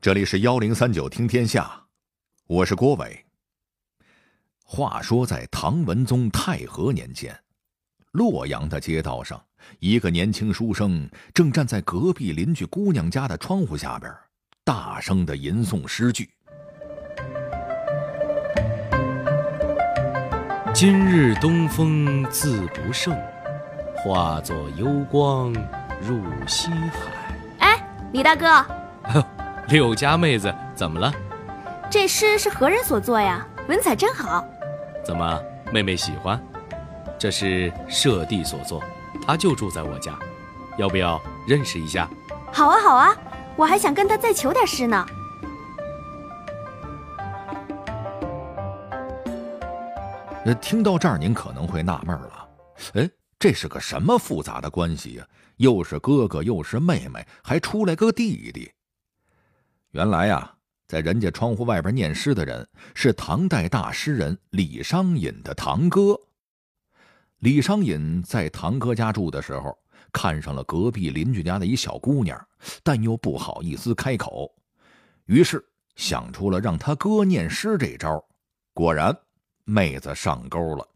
这里是幺零三九听天下，我是郭伟。话说在唐文宗太和年间，洛阳的街道上，一个年轻书生正站在隔壁邻居姑娘家的窗户下边，大声的吟诵诗句：“今日东风自不胜，化作幽光入西海。”哎，李大哥。柳家妹子怎么了？这诗是何人所作呀？文采真好。怎么，妹妹喜欢？这是舍弟所作，他就住在我家，要不要认识一下？好啊，好啊，我还想跟他再求点诗呢。呃，听到这儿，您可能会纳闷了，哎，这是个什么复杂的关系呀？又是哥哥，又是妹妹，还出来个弟弟。原来呀，在人家窗户外边念诗的人是唐代大诗人李商隐的堂哥。李商隐在堂哥家住的时候，看上了隔壁邻居家的一小姑娘，但又不好意思开口，于是想出了让他哥念诗这招。果然，妹子上钩了。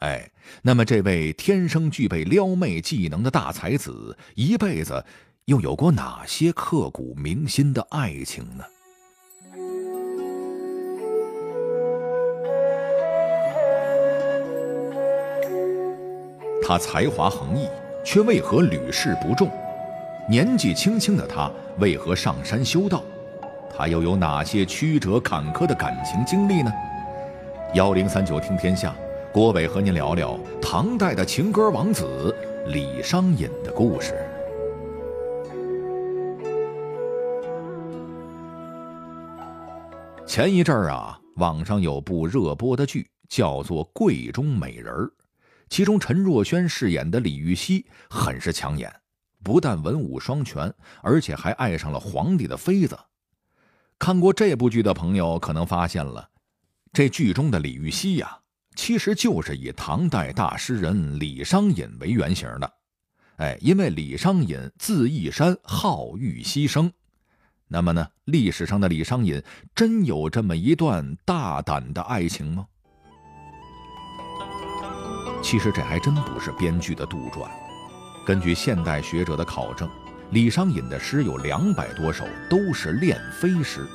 哎，那么这位天生具备撩妹技能的大才子，一辈子。又有过哪些刻骨铭心的爱情呢？他才华横溢，却为何屡试不中？年纪轻轻的他为何上山修道？他又有哪些曲折坎坷的感情经历呢？幺零三九听天下，郭伟和您聊聊唐代的情歌王子李商隐的故事。前一阵儿啊，网上有部热播的剧，叫做《柜中美人儿》，其中陈若萱饰演的李玉溪很是抢眼，不但文武双全，而且还爱上了皇帝的妃子。看过这部剧的朋友可能发现了，这剧中的李玉溪呀，其实就是以唐代大诗人李商隐为原型的。哎，因为李商隐字义山，号玉溪生。那么呢？历史上的李商隐真有这么一段大胆的爱情吗？其实这还真不是编剧的杜撰。根据现代学者的考证，李商隐的诗有两百多首，都是恋妃诗。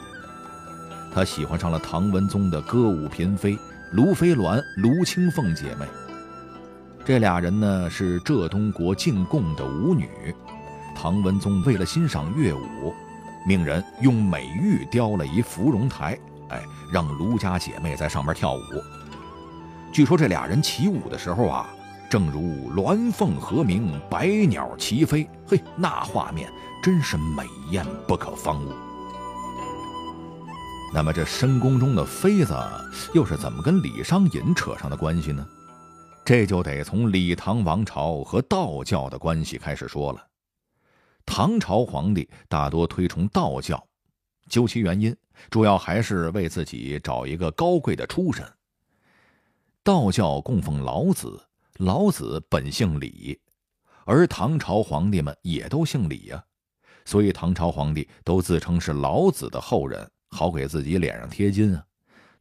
他喜欢上了唐文宗的歌舞嫔妃卢妃鸾、卢青凤姐妹。这俩人呢是浙东国进贡的舞女。唐文宗为了欣赏乐舞。命人用美玉雕了一芙蓉台，哎，让卢家姐妹在上面跳舞。据说这俩人起舞的时候啊，正如鸾凤和鸣，百鸟齐飞，嘿，那画面真是美艳不可方物。那么这深宫中的妃子又是怎么跟李商隐扯上的关系呢？这就得从李唐王朝和道教的关系开始说了。唐朝皇帝大多推崇道教，究其原因，主要还是为自己找一个高贵的出身。道教供奉老子，老子本姓李，而唐朝皇帝们也都姓李呀，所以唐朝皇帝都自称是老子的后人，好给自己脸上贴金啊。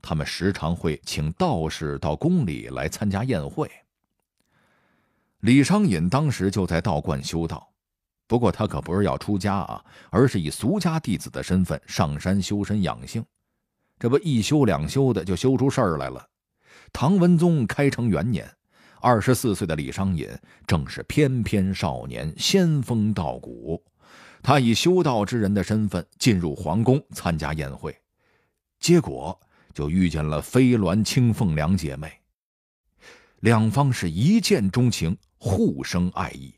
他们时常会请道士到宫里来参加宴会。李商隐当时就在道观修道。不过他可不是要出家啊，而是以俗家弟子的身份上山修身养性。这不一修两修的就修出事儿来了。唐文宗开成元年，二十四岁的李商隐正是翩翩少年，仙风道骨。他以修道之人的身份进入皇宫参加宴会，结果就遇见了飞鸾、青凤两姐妹。两方是一见钟情，互生爱意。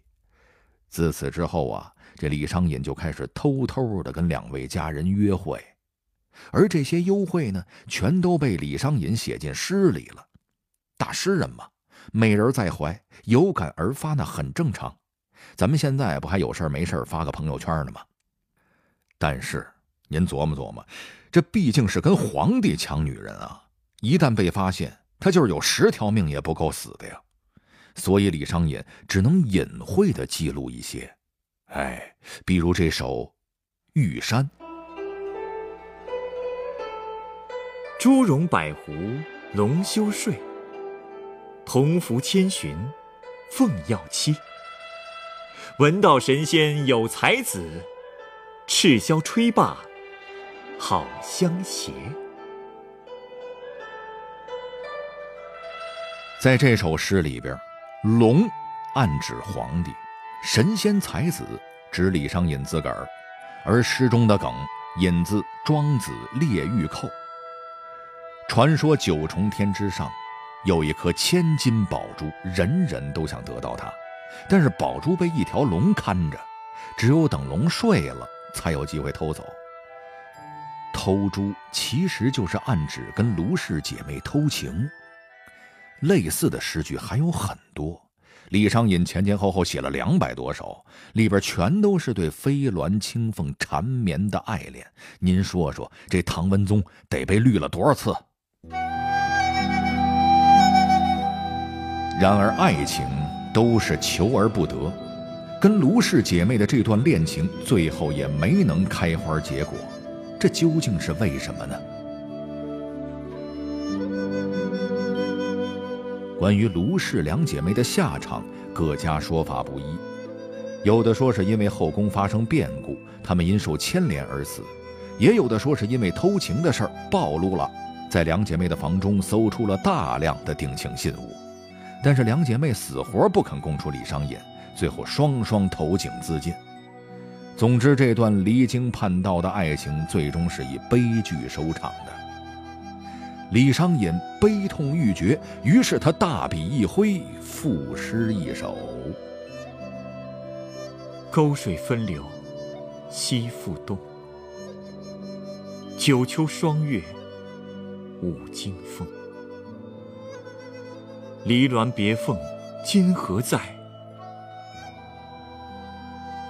自此之后啊，这李商隐就开始偷偷的跟两位佳人约会，而这些幽会呢，全都被李商隐写进诗里了。大诗人嘛，美人在怀，有感而发，那很正常。咱们现在不还有事没事发个朋友圈呢吗？但是您琢磨琢磨，这毕竟是跟皇帝抢女人啊，一旦被发现，他就是有十条命也不够死的呀。所以李商隐只能隐晦的记录一些，哎，比如这首《玉山》。朱荣百湖龙休睡，同福千寻凤要栖。闻道神仙有才子，赤霄吹罢好相携。在这首诗里边，龙暗指皇帝，神仙才子指李商隐自个儿，而诗中的梗引自《庄子·列玉寇》。传说九重天之上有一颗千金宝珠，人人都想得到它。但是宝珠被一条龙看着，只有等龙睡了，才有机会偷走。偷珠其实就是暗指跟卢氏姐妹偷情。类似的诗句还有很多，李商隐前前后后写了两百多首，里边全都是对飞鸾青凤缠绵的爱恋。您说说，这唐文宗得被绿了多少次？然而爱情。都是求而不得，跟卢氏姐妹的这段恋情最后也没能开花结果，这究竟是为什么呢？关于卢氏两姐妹的下场，各家说法不一，有的说是因为后宫发生变故，她们因受牵连而死；也有的说是因为偷情的事儿暴露了，在两姐妹的房中搜出了大量的定情信物。但是两姐妹死活不肯供出李商隐，最后双双投井自尽。总之，这段离经叛道的爱情最终是以悲剧收场的。李商隐悲痛欲绝，于是他大笔一挥，赋诗一首：“沟水分流，西复东。九秋霜月，五更风。”离鸾别凤今何在？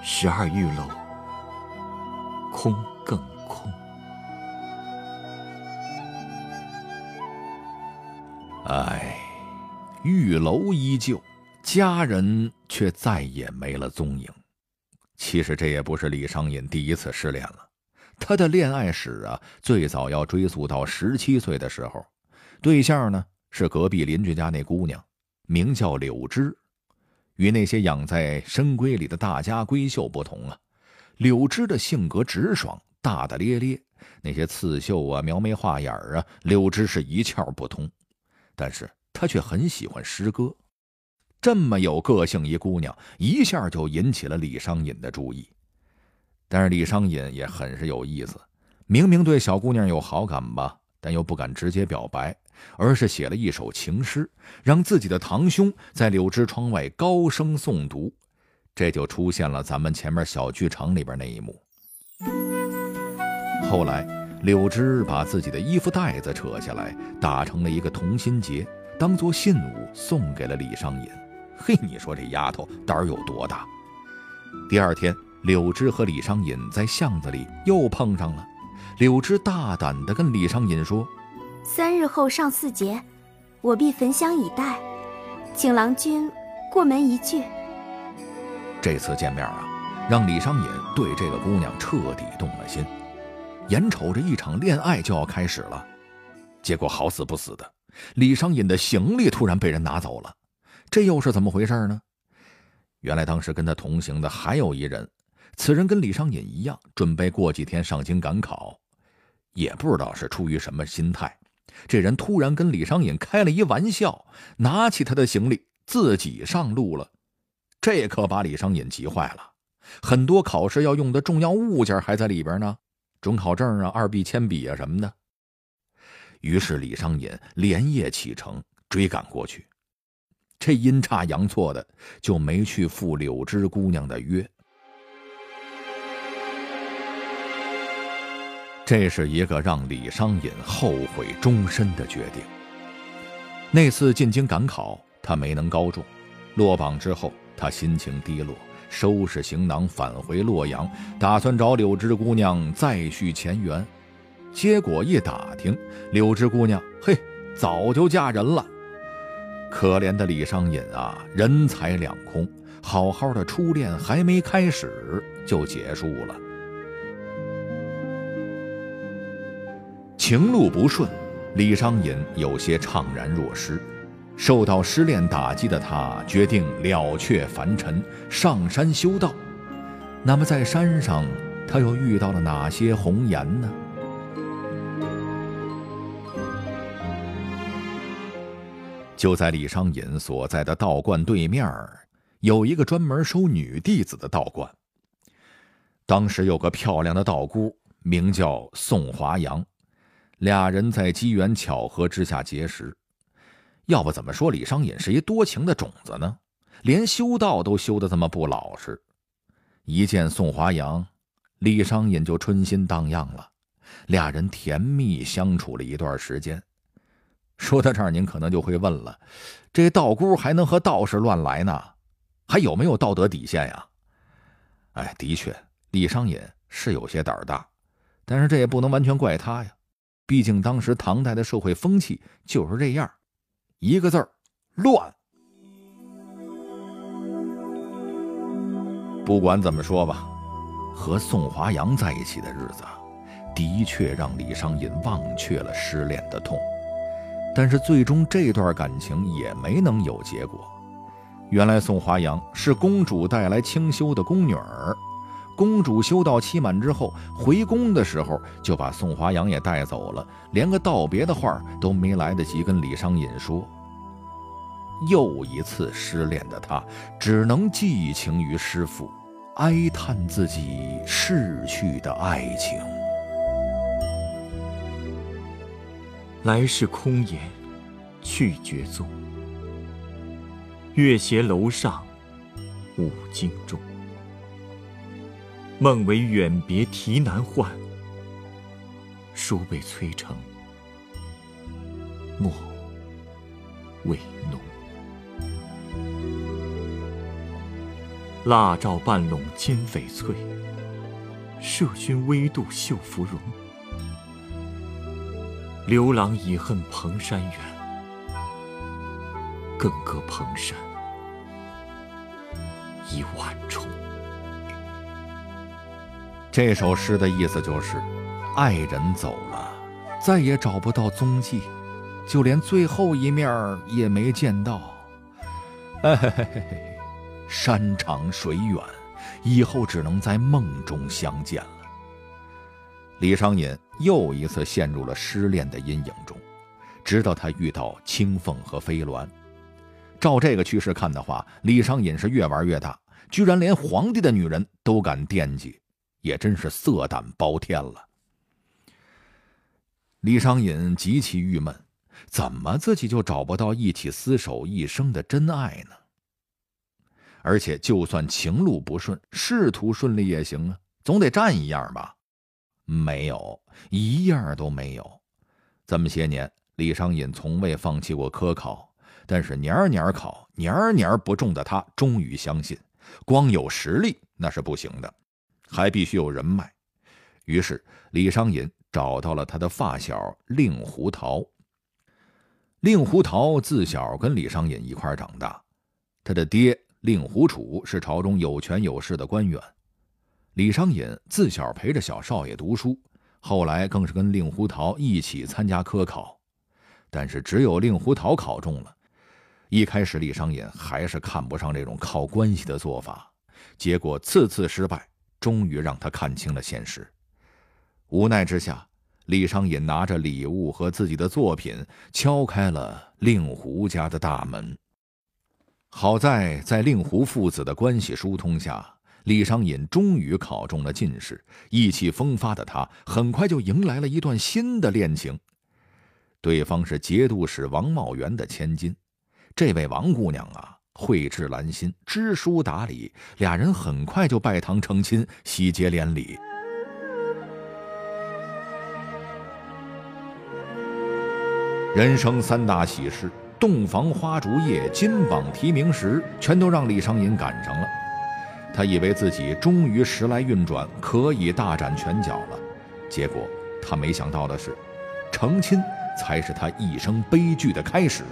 十二玉楼空。玉楼依旧，佳人却再也没了踪影。其实这也不是李商隐第一次失恋了，他的恋爱史啊，最早要追溯到十七岁的时候，对象呢？是隔壁邻居家那姑娘，名叫柳枝。与那些养在深闺里的大家闺秀不同啊，柳枝的性格直爽、大大咧咧，那些刺绣啊、描眉画眼啊，柳枝是一窍不通。但是他却很喜欢诗歌，这么有个性一姑娘，一下就引起了李商隐的注意。但是李商隐也很是有意思，明明对小姑娘有好感吧。但又不敢直接表白，而是写了一首情诗，让自己的堂兄在柳枝窗外高声诵读，这就出现了咱们前面小剧场里边那一幕。后来，柳枝把自己的衣服带子扯下来，打成了一个同心结，当做信物送给了李商隐。嘿，你说这丫头胆儿有多大？第二天，柳枝和李商隐在巷子里又碰上了。柳枝大胆地跟李商隐说：“三日后上巳节，我必焚香以待，请郎君过门一聚。”这次见面啊，让李商隐对这个姑娘彻底动了心，眼瞅着一场恋爱就要开始了，结果好死不死的，李商隐的行李突然被人拿走了，这又是怎么回事呢？原来当时跟他同行的还有一人，此人跟李商隐一样，准备过几天上京赶考。也不知道是出于什么心态，这人突然跟李商隐开了一玩笑，拿起他的行李自己上路了。这可把李商隐急坏了，很多考试要用的重要物件还在里边呢，准考证啊、二 B 铅笔啊什么的。于是李商隐连夜启程追赶过去，这阴差阳错的就没去赴柳枝姑娘的约。这是一个让李商隐后悔终身的决定。那次进京赶考，他没能高中，落榜之后，他心情低落，收拾行囊返回洛阳，打算找柳枝姑娘再续前缘。结果一打听，柳枝姑娘嘿，早就嫁人了。可怜的李商隐啊，人财两空，好好的初恋还没开始就结束了。情路不顺，李商隐有些怅然若失。受到失恋打击的他，决定了却凡尘，上山修道。那么，在山上，他又遇到了哪些红颜呢？就在李商隐所在的道观对面有一个专门收女弟子的道观。当时有个漂亮的道姑，名叫宋华阳，俩人在机缘巧合之下结识。要不怎么说李商隐是一多情的种子呢？连修道都修得这么不老实。一见宋华阳，李商隐就春心荡漾了，俩人甜蜜相处了一段时间。说到这儿，您可能就会问了：这道姑还能和道士乱来呢？还有没有道德底线呀？哎，的确，李商隐是有些胆大，但是这也不能完全怪他呀。毕竟当时唐代的社会风气就是这样，一个字儿乱。不管怎么说吧，和宋华阳在一起的日子，的确让李商隐忘却了失恋的痛。但是最终这段感情也没能有结果。原来宋华阳是公主带来清修的宫女儿，公主修道期满之后回宫的时候，就把宋华阳也带走了，连个道别的话都没来得及跟李商隐说。又一次失恋的他，只能寄情于师父，哀叹自己逝去的爱情。来世空言，去绝踪。月斜楼上，五更钟。梦为远别啼难唤，书被催成墨未浓。蜡照半笼金翡翠，麝熏微度绣芙蓉。刘郎已恨蓬山远，更隔蓬山一万重。这首诗的意思就是，爱人走了，再也找不到踪迹，就连最后一面也没见到。嘿嘿嘿嘿，山长水远，以后只能在梦中相见了。李商隐又一次陷入了失恋的阴影中，直到他遇到青凤和飞鸾。照这个趋势看的话，李商隐是越玩越大，居然连皇帝的女人都敢惦记，也真是色胆包天了。李商隐极其郁闷，怎么自己就找不到一起厮守一生的真爱呢？而且，就算情路不顺，仕途顺利也行啊，总得占一样吧。没有一样都没有。这么些年，李商隐从未放弃过科考，但是年年考，年年不中的他，终于相信，光有实力那是不行的，还必须有人脉。于是，李商隐找到了他的发小令狐桃。令狐桃自小跟李商隐一块长大，他的爹令狐楚是朝中有权有势的官员。李商隐自小陪着小少爷读书，后来更是跟令狐桃一起参加科考，但是只有令狐桃考中了。一开始李商隐还是看不上这种靠关系的做法，结果次次失败，终于让他看清了现实。无奈之下，李商隐拿着礼物和自己的作品敲开了令狐家的大门。好在在令狐父子的关系疏通下。李商隐终于考中了进士，意气风发的他很快就迎来了一段新的恋情。对方是节度使王茂元的千金，这位王姑娘啊，蕙质兰心，知书达理，俩人很快就拜堂成亲，喜结连理。人生三大喜事：洞房花烛夜、金榜题名时，全都让李商隐赶上了。他以为自己终于时来运转，可以大展拳脚了。结果他没想到的是，成亲才是他一生悲剧的开始。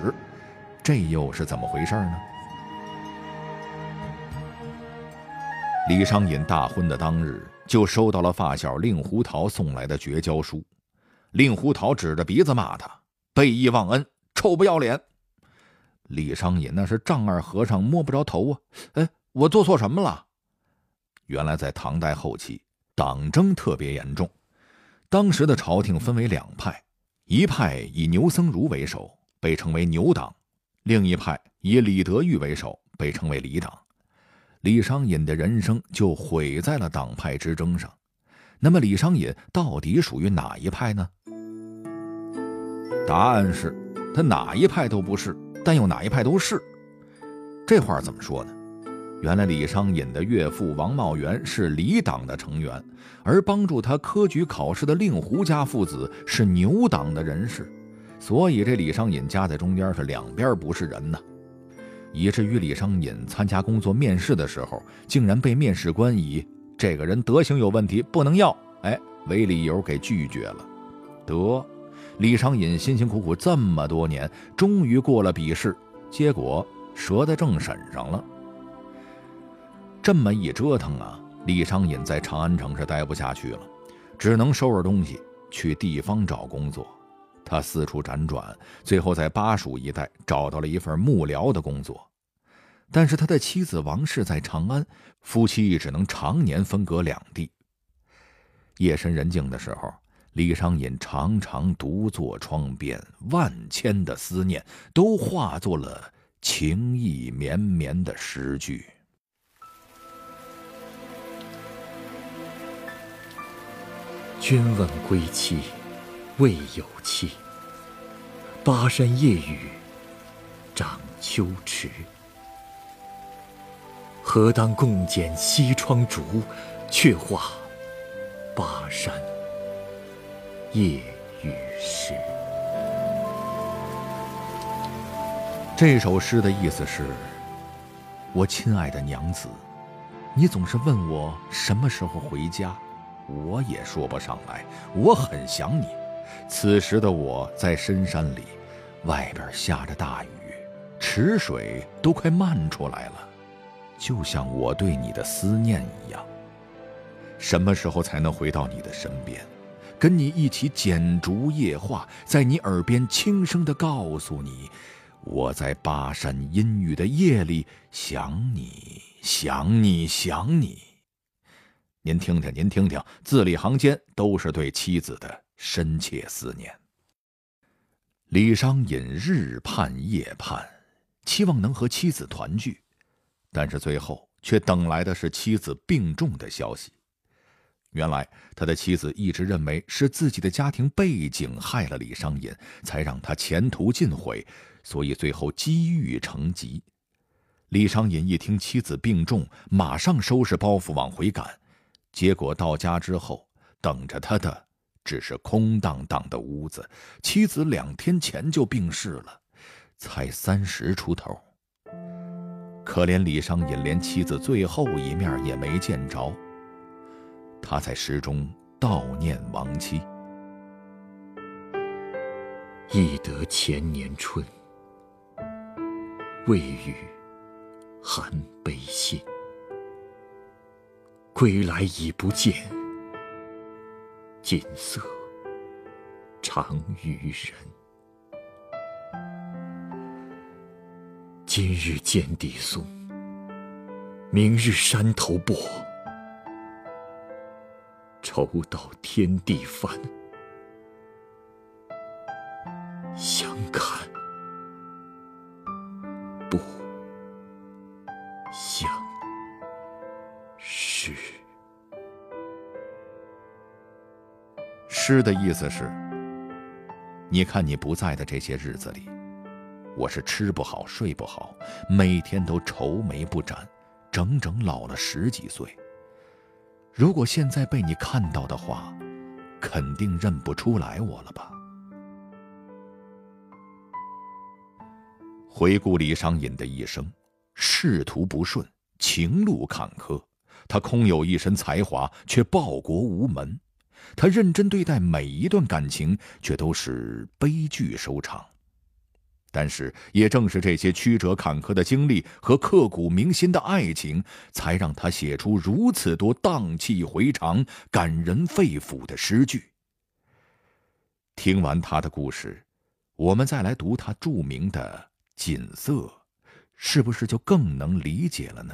这又是怎么回事呢？李商隐大婚的当日，就收到了发小令狐桃送来的绝交书。令狐桃指着鼻子骂他：“背义忘恩，臭不要脸！李商隐那是丈二和尚摸不着头啊！哎，我做错什么了？原来在唐代后期，党争特别严重，当时的朝廷分为两派，一派以牛僧孺为首，被称为牛党；另一派以李德裕为首，被称为李党。李商隐的人生就毁在了党派之争上。那么，李商隐到底属于哪一派呢？答案是，他哪一派都不是。但又哪一派都是，这话怎么说呢？原来李商隐的岳父王茂元是李党的成员，而帮助他科举考试的令狐家父子是牛党的人士，所以这李商隐夹在中间是两边不是人呢，以至于李商隐参加工作面试的时候，竟然被面试官以这个人德行有问题不能要，哎为理由给拒绝了，得。李商隐辛辛苦苦这么多年，终于过了笔试，结果折在正审上了。这么一折腾啊，李商隐在长安城是待不下去了，只能收拾东西去地方找工作。他四处辗转，最后在巴蜀一带找到了一份幕僚的工作。但是他的妻子王氏在长安，夫妻只能常年分隔两地。夜深人静的时候。李商隐常常独坐窗边，万千的思念都化作了情意绵绵的诗句。君问归期，未有期。巴山夜雨，涨秋池。何当共剪西窗烛，却话巴山。夜雨时，这首诗的意思是：我亲爱的娘子，你总是问我什么时候回家，我也说不上来。我很想你。此时的我在深山里，外边下着大雨，池水都快漫出来了，就像我对你的思念一样。什么时候才能回到你的身边？跟你一起剪烛夜话，在你耳边轻声的告诉你，我在巴山阴雨的夜里想你，想你，想你。您听听，您听听，字里行间都是对妻子的深切思念。李商隐日盼夜盼，期望能和妻子团聚，但是最后却等来的是妻子病重的消息。原来他的妻子一直认为是自己的家庭背景害了李商隐，才让他前途尽毁，所以最后积郁成疾。李商隐一听妻子病重，马上收拾包袱往回赶，结果到家之后，等着他的只是空荡荡的屋子。妻子两天前就病逝了，才三十出头。可怜李商隐连妻子最后一面也没见着。他在诗中悼念亡妻。忆得前年春，未遇寒悲信。归来已不见，锦瑟长于人。今日见底松，明日山头薄。愁到天地翻，诗的意思是：你看你不在的这些日子里，我是吃不好睡不好，每天都愁眉不展，整整老了十几岁。如果现在被你看到的话，肯定认不出来我了吧？回顾李商隐的一生，仕途不顺，情路坎坷，他空有一身才华，却报国无门；他认真对待每一段感情，却都是悲剧收场。但是，也正是这些曲折坎坷的经历和刻骨铭心的爱情，才让他写出如此多荡气回肠、感人肺腑的诗句。听完他的故事，我们再来读他著名的《锦瑟》，是不是就更能理解了呢？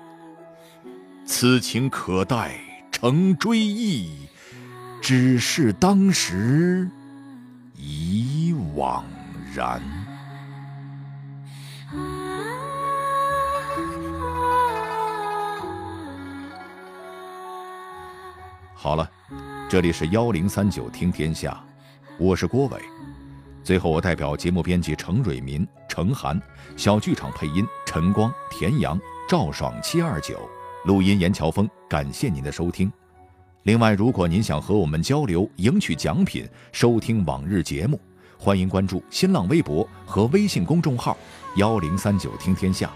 此情可待成追忆，只是当时已惘然。好了，这里是幺零三九听天下，我是郭伟。最后，我代表节目编辑程蕊民、程涵，小剧场配音陈光、田阳、赵爽、七二九。录音严乔峰，感谢您的收听。另外，如果您想和我们交流、赢取奖品、收听往日节目，欢迎关注新浪微博和微信公众号“幺零三九听天下”。